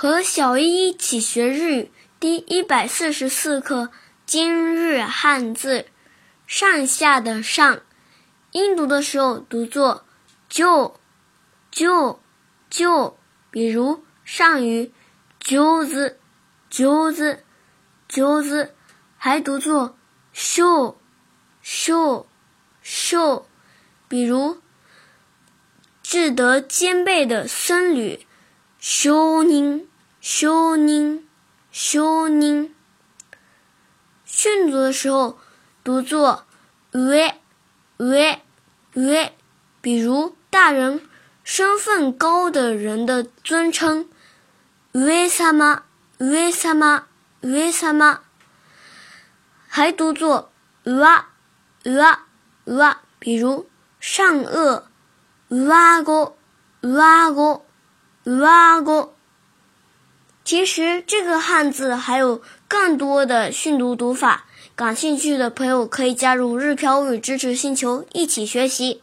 和小一一起学日语第一百四十四课今日汉字上下的上，音读的时候读作就就就，比如上鱼揪子揪子揪子，还读作秀秀秀，比如志得兼备的僧侣。修宁，修宁，修宁。训读的时候读作“喂，喂，喂”，比如大人、身份高的人的尊称“喂萨玛，喂萨玛，喂萨玛”，还读作“哇，哇，哇”，比如上颚“哇哥，哇哥”。哇哥，其实这个汉字还有更多的训读读法，感兴趣的朋友可以加入日漂物语支持星球一起学习。